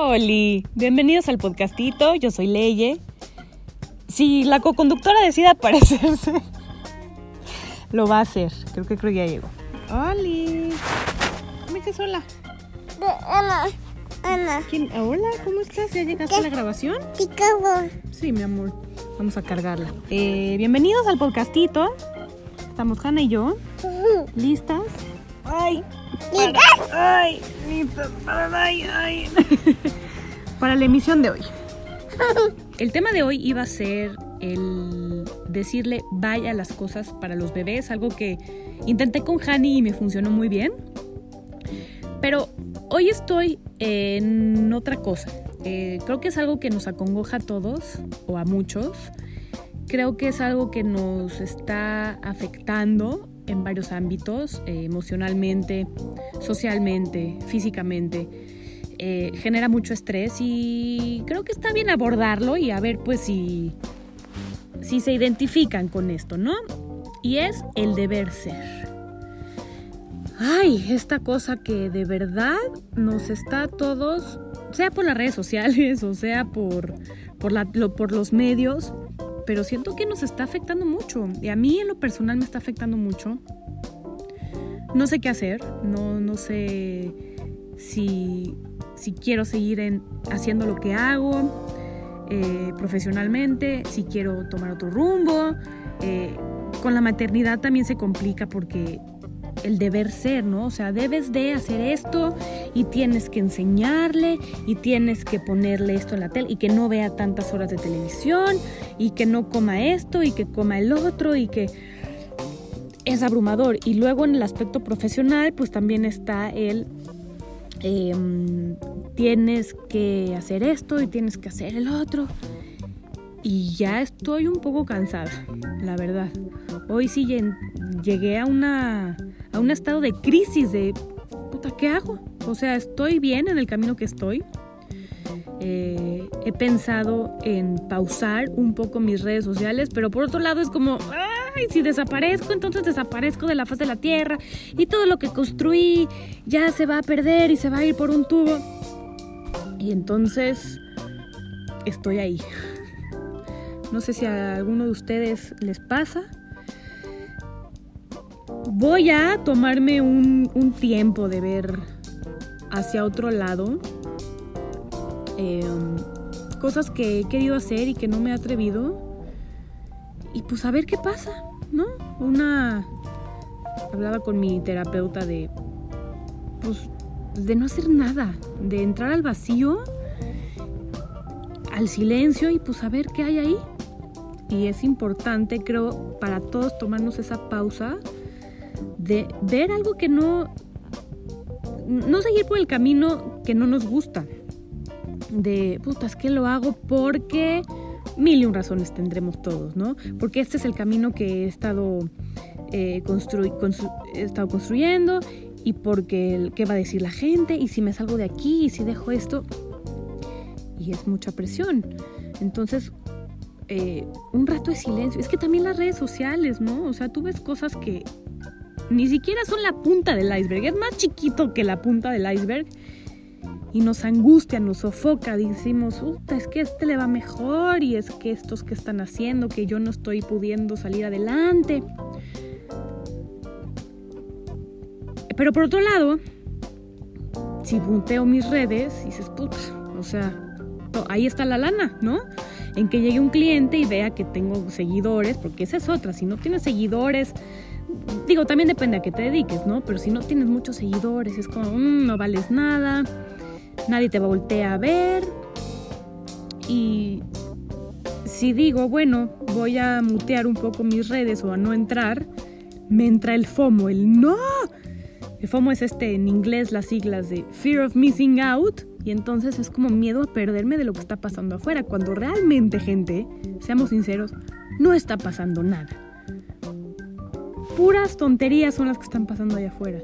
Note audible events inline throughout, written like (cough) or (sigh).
Oli, bienvenidos al podcastito, yo soy Leye. Si la co-conductora decide aparecerse, (laughs) lo va a hacer. Creo que creo que ya llegó. Oli, ¿cómo estás sola? Ana, Ana, ¿Quién? Hola, ¿cómo estás? ¿Ya llegaste a la grabación? Chicago. Sí, mi amor. Vamos a cargarla. Eh, bienvenidos al podcastito. Estamos Hanna y yo. ¿Listas? Ay. Para, ay, para, ay, ay. (laughs) para la emisión de hoy. (laughs) El tema de hoy iba a ser el decirle vaya las cosas para los bebés, algo que intenté con Hani y me funcionó muy bien. Pero hoy estoy en otra cosa. Eh, creo que es algo que nos acongoja a todos o a muchos. Creo que es algo que nos está afectando en varios ámbitos, eh, emocionalmente, socialmente, físicamente. Eh, genera mucho estrés y creo que está bien abordarlo y a ver pues si, si se identifican con esto, ¿no? Y es el deber ser. Ay, esta cosa que de verdad nos está a todos, sea por las redes sociales (laughs) o sea por, por, la, lo, por los medios, pero siento que nos está afectando mucho. Y a mí en lo personal me está afectando mucho. No sé qué hacer, no, no sé si, si quiero seguir en, haciendo lo que hago eh, profesionalmente, si quiero tomar otro rumbo. Eh, con la maternidad también se complica porque el deber ser, ¿no? O sea, debes de hacer esto y tienes que enseñarle y tienes que ponerle esto en la tele y que no vea tantas horas de televisión y que no coma esto y que coma el otro y que es abrumador. Y luego en el aspecto profesional, pues también está el eh, tienes que hacer esto y tienes que hacer el otro. Y ya estoy un poco cansada, la verdad. Hoy sí llegué a una a un estado de crisis de, puta, ¿qué hago? O sea, estoy bien en el camino que estoy. Eh, he pensado en pausar un poco mis redes sociales, pero por otro lado es como, ay, si desaparezco, entonces desaparezco de la faz de la tierra y todo lo que construí ya se va a perder y se va a ir por un tubo. Y entonces estoy ahí. No sé si a alguno de ustedes les pasa, voy a tomarme un, un, tiempo de ver hacia otro lado eh, cosas que he querido hacer y que no me he atrevido y pues a ver qué pasa, ¿no? Una hablaba con mi terapeuta de pues de no hacer nada, de entrar al vacío, al silencio y pues a ver qué hay ahí. Y es importante, creo, para todos tomarnos esa pausa de ver algo que no, no seguir por el camino que no nos gusta. De, putas, que lo hago porque mil y un razones tendremos todos, ¿no? Porque este es el camino que he estado, eh, he estado construyendo y porque qué va a decir la gente y si me salgo de aquí y si dejo esto. Y es mucha presión. Entonces, eh, un rato de silencio. Es que también las redes sociales, ¿no? O sea, tú ves cosas que ni siquiera son la punta del iceberg, es más chiquito que la punta del iceberg. Y nos angustia, nos sofoca, decimos, es que este le va mejor y es que estos que están haciendo, que yo no estoy pudiendo salir adelante. Pero por otro lado, si punteo mis redes, dices, puta, o sea, ahí está la lana, ¿no? En que llegue un cliente y vea que tengo seguidores, porque esa es otra, si no tienes seguidores, digo, también depende a qué te dediques, ¿no? Pero si no tienes muchos seguidores, es como, mmm, no vales nada, nadie te voltea a ver. Y si digo, bueno, voy a mutear un poco mis redes o a no entrar, me entra el FOMO, el no. El FOMO es este, en inglés, las siglas de Fear of Missing Out. Y entonces es como miedo a perderme de lo que está pasando afuera, cuando realmente, gente, seamos sinceros, no está pasando nada puras tonterías son las que están pasando allá afuera.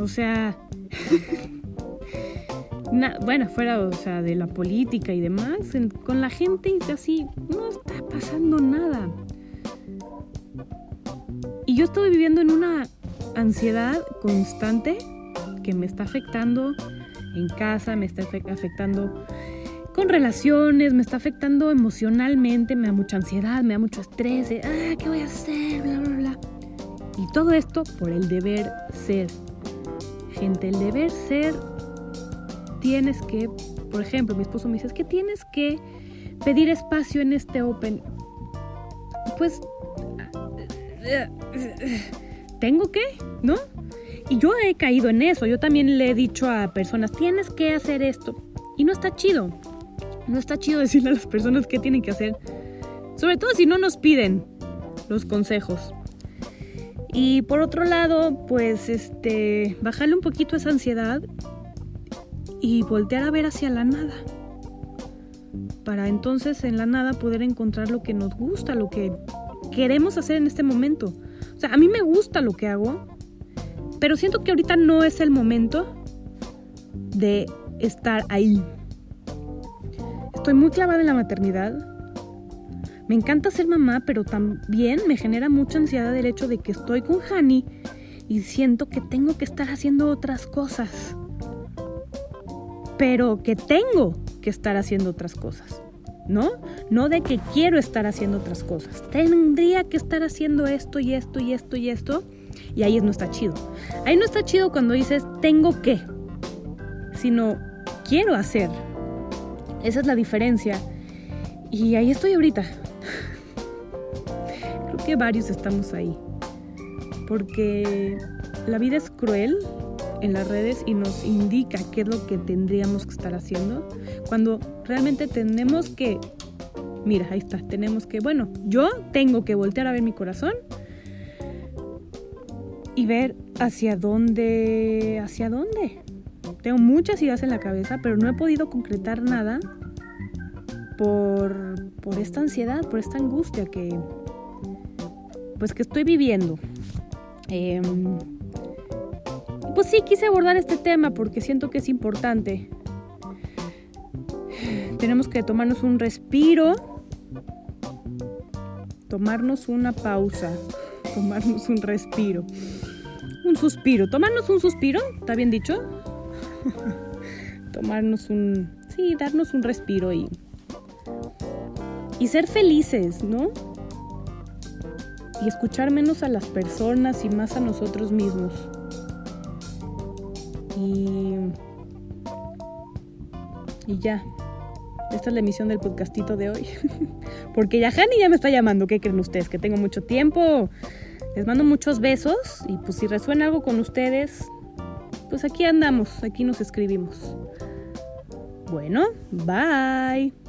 O sea, (laughs) bueno, fuera o sea, de la política y demás, con la gente así, no está pasando nada. Y yo estoy viviendo en una ansiedad constante que me está afectando en casa, me está afectando con relaciones, me está afectando emocionalmente, me da mucha ansiedad, me da mucho estrés, ah, ¿qué voy a hacer? Bla, bla. Y todo esto por el deber ser. Gente, el deber ser, tienes que, por ejemplo, mi esposo me dice, es que tienes que pedir espacio en este Open. Pues, ¿tengo que? ¿No? Y yo he caído en eso. Yo también le he dicho a personas, tienes que hacer esto. Y no está chido. No está chido decirle a las personas qué tienen que hacer. Sobre todo si no nos piden los consejos. Y por otro lado, pues este, bajarle un poquito esa ansiedad y voltear a ver hacia la nada. Para entonces en la nada poder encontrar lo que nos gusta, lo que queremos hacer en este momento. O sea, a mí me gusta lo que hago, pero siento que ahorita no es el momento de estar ahí. Estoy muy clavada en la maternidad. Me encanta ser mamá, pero también me genera mucha ansiedad el hecho de que estoy con Hani y siento que tengo que estar haciendo otras cosas. Pero que tengo que estar haciendo otras cosas. ¿No? No de que quiero estar haciendo otras cosas. Tendría que estar haciendo esto y esto y esto y esto y ahí no está chido. Ahí no está chido cuando dices tengo que, sino quiero hacer. Esa es la diferencia. Y ahí estoy ahorita. Que varios estamos ahí. Porque la vida es cruel en las redes y nos indica qué es lo que tendríamos que estar haciendo. Cuando realmente tenemos que, mira, ahí está, tenemos que, bueno, yo tengo que voltear a ver mi corazón y ver hacia dónde, hacia dónde. Tengo muchas ideas en la cabeza, pero no he podido concretar nada por, por esta ansiedad, por esta angustia que, pues que estoy viviendo. Em, pues sí, quise abordar este tema porque siento que es importante. Tenemos que tomarnos un respiro, tomarnos una pausa, tomarnos un respiro un suspiro. Tomarnos un suspiro, ¿está bien dicho? (laughs) Tomarnos un... Sí, darnos un respiro y... Y ser felices, ¿no? Y escuchar menos a las personas y más a nosotros mismos. Y... Y ya. Esta es la emisión del podcastito de hoy. (laughs) Porque ya Hani ya me está llamando. ¿Qué creen ustedes? Que tengo mucho tiempo. Les mando muchos besos y pues si resuena algo con ustedes, pues aquí andamos, aquí nos escribimos. Bueno, bye.